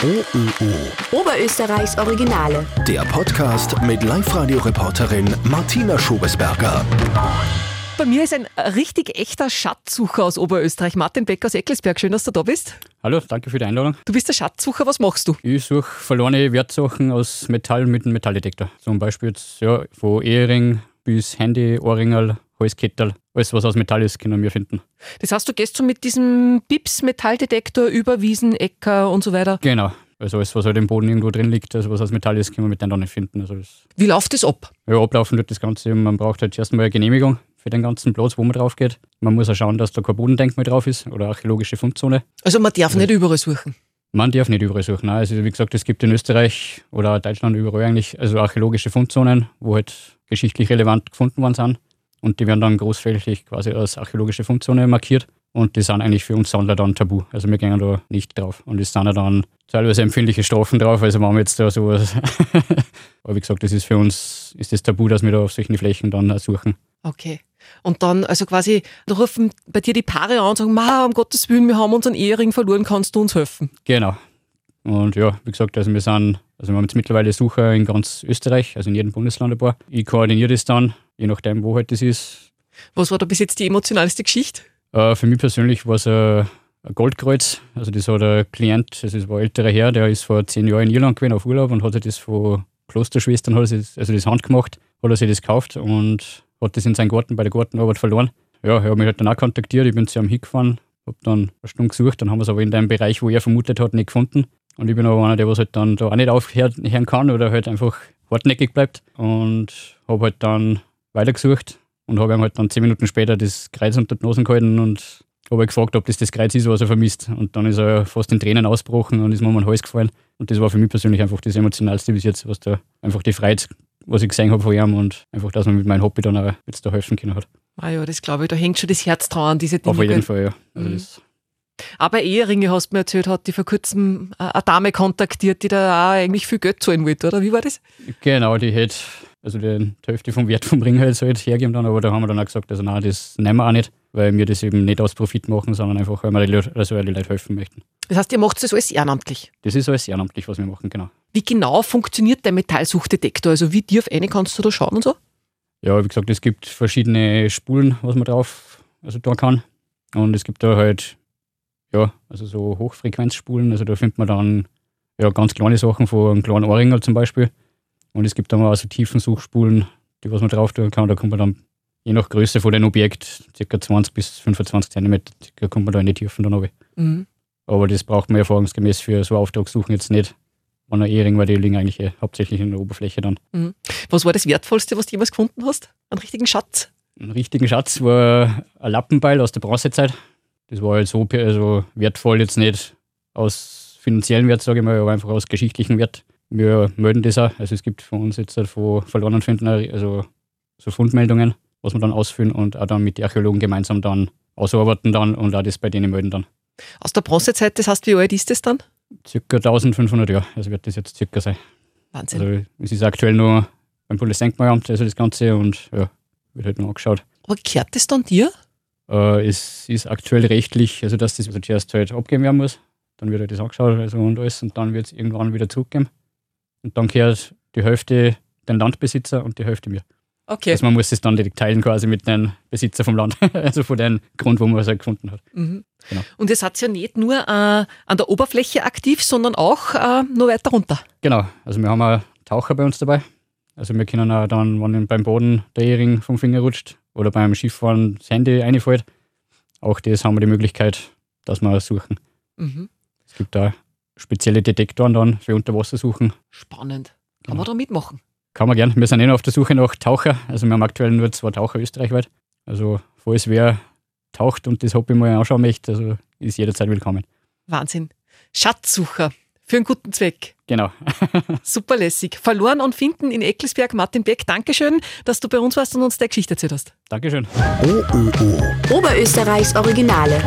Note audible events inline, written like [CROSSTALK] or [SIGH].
OÖO. Oberösterreichs Originale. Der Podcast mit Live-Radio-Reporterin Martina Schobesberger. Bei mir ist ein richtig echter Schatzsucher aus Oberösterreich. Martin Beck aus Eckelsberg. Schön, dass du da bist. Hallo, danke für die Einladung. Du bist der Schatzsucher. Was machst du? Ich suche verlorene Wertsachen aus Metall mit einem Metalldetektor. Zum Beispiel jetzt, ja, von Ehering bis Handy, Ohrringerl, Halskettel. Alles, was aus Metall ist, können wir finden. Das heißt, du gehst so mit diesem Pips-Metalldetektor über Wiesen, Äcker und so weiter. Genau. Also alles, was halt im Boden irgendwo drin liegt, also was aus Metall ist, können wir mit denen dann nicht finden. Also Wie läuft das ab? ja, ablaufen wird das Ganze. Man braucht halt erstmal eine Genehmigung für den ganzen Platz, wo man drauf geht. Man muss auch schauen, dass da kein Bodendenkmal drauf ist oder archäologische Fundzone. Also man darf nicht überall suchen. Man darf nicht überall suchen. Nein. Also wie gesagt, es gibt in Österreich oder Deutschland überall eigentlich also archäologische Fundzonen, wo halt geschichtlich relevant gefunden worden sind. Und die werden dann großflächig quasi als archäologische Fundzone markiert. Und die sind eigentlich für uns Sammler dann tabu. Also wir gehen da nicht drauf. Und es sind ja dann teilweise empfindliche Strafen drauf. Also wir jetzt da sowas. [LAUGHS] Aber wie gesagt, das ist für uns ist das tabu, dass wir da auf solchen Flächen dann suchen. Okay. Und dann, also quasi, da rufen bei dir die Paare an und sagen, Ma, um Gottes Willen, wir haben unseren Ehering verloren, kannst du uns helfen? Genau. Und ja, wie gesagt, also wir sind, also wir haben jetzt mittlerweile Sucher in ganz Österreich, also in jedem Bundesland ein paar. Ich koordiniere das dann, je nachdem, wo halt das ist. Was war da bis jetzt die emotionalste Geschichte? Äh, für mich persönlich war es ein, ein Goldkreuz. Also das hat ein Klient, also das war ein älterer Herr, der ist vor zehn Jahren in Irland gewesen auf Urlaub und hat sich das von Klosterschwestern, hat sich, also das handgemacht, hat er sich das gekauft und hat das in seinen Garten bei der Gartenarbeit verloren. Ja, er hat mich halt dann auch kontaktiert, ich bin zu ihm hingefahren, habe dann eine Stunde gesucht, dann haben wir es aber in dem Bereich, wo er vermutet hat, nicht gefunden. Und ich bin aber einer, der was halt dann da auch nicht aufhören kann oder halt einfach hartnäckig bleibt. Und habe halt dann weitergesucht und habe ihm halt dann zehn Minuten später das Kreuz unter die Nase gehalten und habe halt gefragt, ob das das Kreuz ist, was er vermisst. Und dann ist er fast in Tränen ausgebrochen und ist mir um den Hals gefallen. Und das war für mich persönlich einfach das Emotionalste bis jetzt, was da einfach die Freiheit, was ich gesehen habe von ihm und einfach, dass man mit meinem Hobby dann auch jetzt da helfen können hat. Ah ja, das glaube ich, da hängt schon das Herz dran an diese Dinge. Auf jeden? Fall, ja. Also Mhm. das, Aber Eheringe, hast du mir erzählt, hat die vor kurzem äh, eine Dame kontaktiert, die da auch eigentlich viel Geld zahlen wollte, oder? Wie war das? genau, die hätte, also die, die Hälfte vom Wert vom Ring halt, halt hergeben dann, aber da haben wir dann auch gesagt, also nein, das nehmen wir auch nicht, weil wir das eben nicht aus Profit machen, sondern einfach, weil wir die Leute, also weil die Leute helfen möchten. Das heißt, ihr macht das alles ehrenamtlich. Das ist alles ehrenamtlich, was wir machen, genau. Wie genau funktioniert der Metallsuchdetektor? Also wie tief eine kannst du da schauen und so? Ja, wie gesagt, es gibt verschiedene Spulen, was man drauf also da kann. Und es gibt da halt, ja, also so Hochfrequenzspulen. Also da findet man dann ja, ganz kleine Sachen von einem kleinen Ohrringer zum Beispiel. Und es gibt dann auch so Tiefensuchspulen, die was man drauf tun kann. Da kommt man dann, je nach Größe von dem Objekt, ca. 20 bis 25 cm, da kommt man da in die Tiefen dann runter. Mhm. Aber das braucht man erfahrungsgemäß für so Auftragssuchen jetzt nicht. An Ehring, weil die liegen eigentlich eh hauptsächlich in der Oberfläche dann. Was war das Wertvollste, was du jemals gefunden hast? Einen richtigen Schatz? Einen richtigen Schatz war ein Lappenbeil aus der Bronzezeit. Das war halt so also wertvoll jetzt nicht aus finanziellen Wert, sage ich mal, aber einfach aus geschichtlichen Wert. Wir melden das auch. Also es gibt von uns jetzt halt von verlorenen Finden also so Fundmeldungen, was wir dann ausfüllen und auch dann mit den Archäologen gemeinsam dann ausarbeiten dann und auch das bei denen melden dann. Aus der Bronzezeit, das heißt, wie alt ist das dann? Circa 1500 Jahre, also wird das jetzt circa sein. Wahnsinn. Also es ist aktuell nur beim Bundesdenkmalamt, also das Ganze und ja, wird halt noch angeschaut. Aber gehört das dann dir? Äh, es ist aktuell rechtlich, also dass das zuerst halt abgeben werden muss. Dann wird halt das angeschaut also und alles und dann wird es irgendwann wieder zurückgeben. Und dann gehört die Hälfte den Landbesitzer und die Hälfte mir. Okay. Also man muss es dann direkt teilen quasi mit den Besitzer vom Land, [LAUGHS] also von dem Grund, wo man es halt gefunden hat. Mhm. Genau. Und ihr seid ja nicht nur äh, an der Oberfläche aktiv, sondern auch äh, noch weiter runter. Genau, also wir haben auch Taucher bei uns dabei. Also wir können auch dann, wenn beim Boden der Ehering vom Finger rutscht oder beim Skifahren das Handy reinfällt, auch das haben wir die Möglichkeit, dass wir suchen. Mhm. Es gibt da spezielle Detektoren dann für Unterwassersuchen. Spannend. Kann Genau. man da mitmachen? Kann man gern. Wir sind eh noch auf der Suche nach Taucher. Also wir haben aktuell nur zwei Taucher österreichweit. Also falls wer taucht und das Hobby mal anschauen möchte, also ist jederzeit willkommen. Wahnsinn. Schatzsucher. Für einen guten Zweck. Genau. [LAUGHS] Super lässig. Verloren und finden in Eckelsberg. Martin Beck, Dankeschön, dass du bei uns warst und uns der Geschichte erzählt hast. Dankeschön. OÖO. Oberösterreichs Originale.